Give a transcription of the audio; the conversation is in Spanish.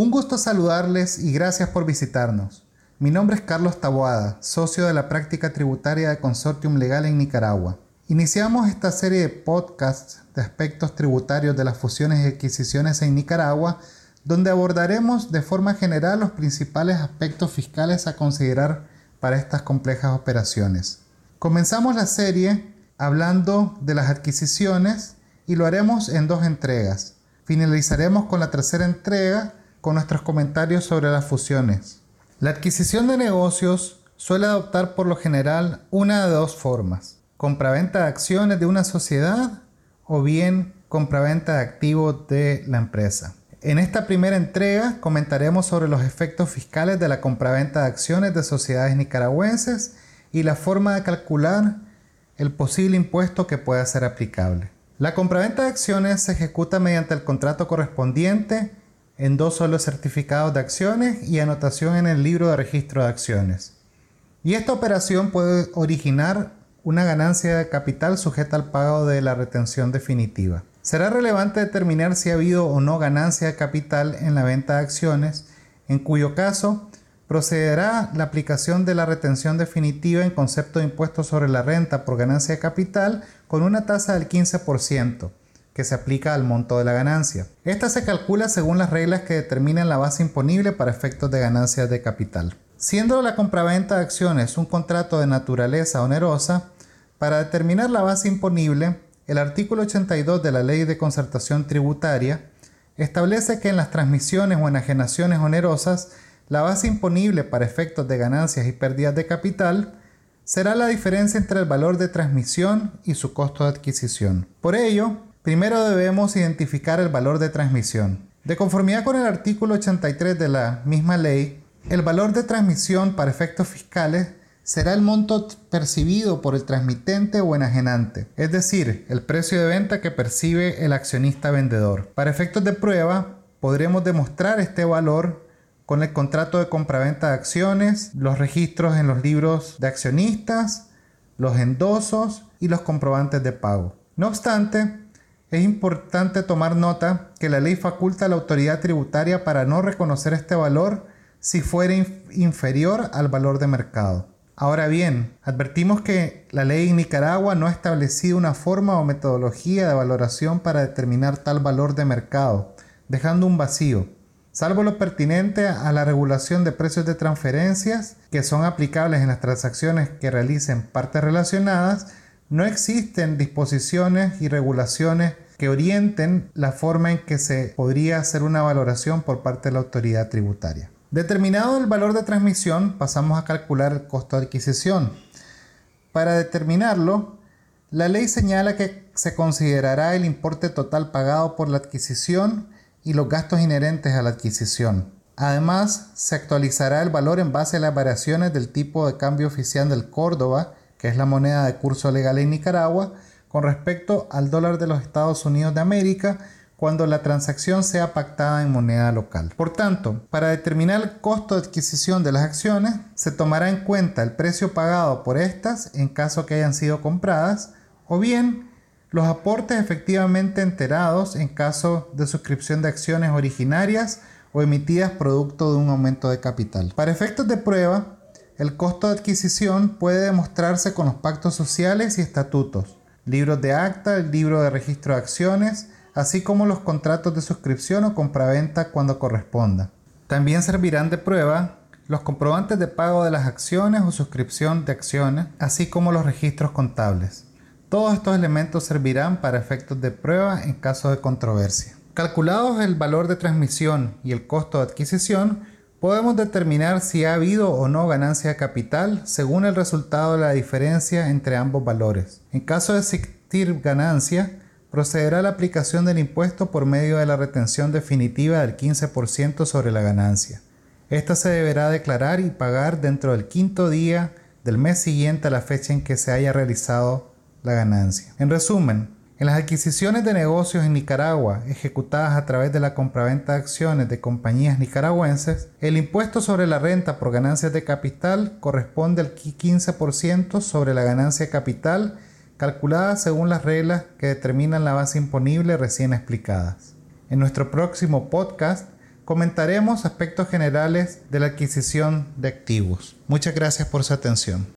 Un gusto saludarles y gracias por visitarnos. Mi nombre es Carlos Taboada, socio de la práctica tributaria de Consortium Legal en Nicaragua. Iniciamos esta serie de podcasts de aspectos tributarios de las fusiones y adquisiciones en Nicaragua, donde abordaremos de forma general los principales aspectos fiscales a considerar para estas complejas operaciones. Comenzamos la serie hablando de las adquisiciones y lo haremos en dos entregas. Finalizaremos con la tercera entrega nuestros comentarios sobre las fusiones. La adquisición de negocios suele adoptar por lo general una de dos formas compraventa de acciones de una sociedad o bien compraventa de activos de la empresa. En esta primera entrega comentaremos sobre los efectos fiscales de la compraventa de acciones de sociedades nicaragüenses y la forma de calcular el posible impuesto que pueda ser aplicable. La compraventa de acciones se ejecuta mediante el contrato correspondiente en dos solos certificados de acciones y anotación en el libro de registro de acciones. Y esta operación puede originar una ganancia de capital sujeta al pago de la retención definitiva. Será relevante determinar si ha habido o no ganancia de capital en la venta de acciones, en cuyo caso procederá la aplicación de la retención definitiva en concepto de impuesto sobre la renta por ganancia de capital con una tasa del 15% que se aplica al monto de la ganancia. Esta se calcula según las reglas que determinan la base imponible para efectos de ganancias de capital. Siendo la compraventa de acciones un contrato de naturaleza onerosa, para determinar la base imponible, el artículo 82 de la Ley de Concertación Tributaria establece que en las transmisiones o enajenaciones onerosas, la base imponible para efectos de ganancias y pérdidas de capital será la diferencia entre el valor de transmisión y su costo de adquisición. Por ello, primero debemos identificar el valor de transmisión. De conformidad con el artículo 83 de la misma ley, el valor de transmisión para efectos fiscales será el monto percibido por el transmitente o enajenante, es decir, el precio de venta que percibe el accionista vendedor. Para efectos de prueba, podremos demostrar este valor con el contrato de compraventa de acciones, los registros en los libros de accionistas, los endosos y los comprobantes de pago. No obstante, es importante tomar nota que la ley faculta a la autoridad tributaria para no reconocer este valor si fuera inferior al valor de mercado. Ahora bien, advertimos que la ley en Nicaragua no ha establecido una forma o metodología de valoración para determinar tal valor de mercado, dejando un vacío, salvo lo pertinente a la regulación de precios de transferencias que son aplicables en las transacciones que realicen partes relacionadas, no existen disposiciones y regulaciones que orienten la forma en que se podría hacer una valoración por parte de la autoridad tributaria. Determinado el valor de transmisión, pasamos a calcular el costo de adquisición. Para determinarlo, la ley señala que se considerará el importe total pagado por la adquisición y los gastos inherentes a la adquisición. Además, se actualizará el valor en base a las variaciones del tipo de cambio oficial del Córdoba, que es la moneda de curso legal en Nicaragua, con respecto al dólar de los Estados Unidos de América cuando la transacción sea pactada en moneda local. Por tanto, para determinar el costo de adquisición de las acciones, se tomará en cuenta el precio pagado por estas en caso que hayan sido compradas, o bien los aportes efectivamente enterados en caso de suscripción de acciones originarias o emitidas producto de un aumento de capital. Para efectos de prueba, el costo de adquisición puede demostrarse con los pactos sociales y estatutos, libros de acta, el libro de registro de acciones, así como los contratos de suscripción o compraventa cuando corresponda. También servirán de prueba los comprobantes de pago de las acciones o suscripción de acciones, así como los registros contables. Todos estos elementos servirán para efectos de prueba en caso de controversia. Calculados el valor de transmisión y el costo de adquisición, podemos determinar si ha habido o no ganancia capital según el resultado de la diferencia entre ambos valores. En caso de existir ganancia, procederá la aplicación del impuesto por medio de la retención definitiva del 15% sobre la ganancia. Esta se deberá declarar y pagar dentro del quinto día del mes siguiente a la fecha en que se haya realizado la ganancia. En resumen, en las adquisiciones de negocios en Nicaragua ejecutadas a través de la compraventa de acciones de compañías nicaragüenses, el impuesto sobre la renta por ganancias de capital corresponde al 15% sobre la ganancia capital calculada según las reglas que determinan la base imponible recién explicadas. En nuestro próximo podcast comentaremos aspectos generales de la adquisición de activos. Muchas gracias por su atención.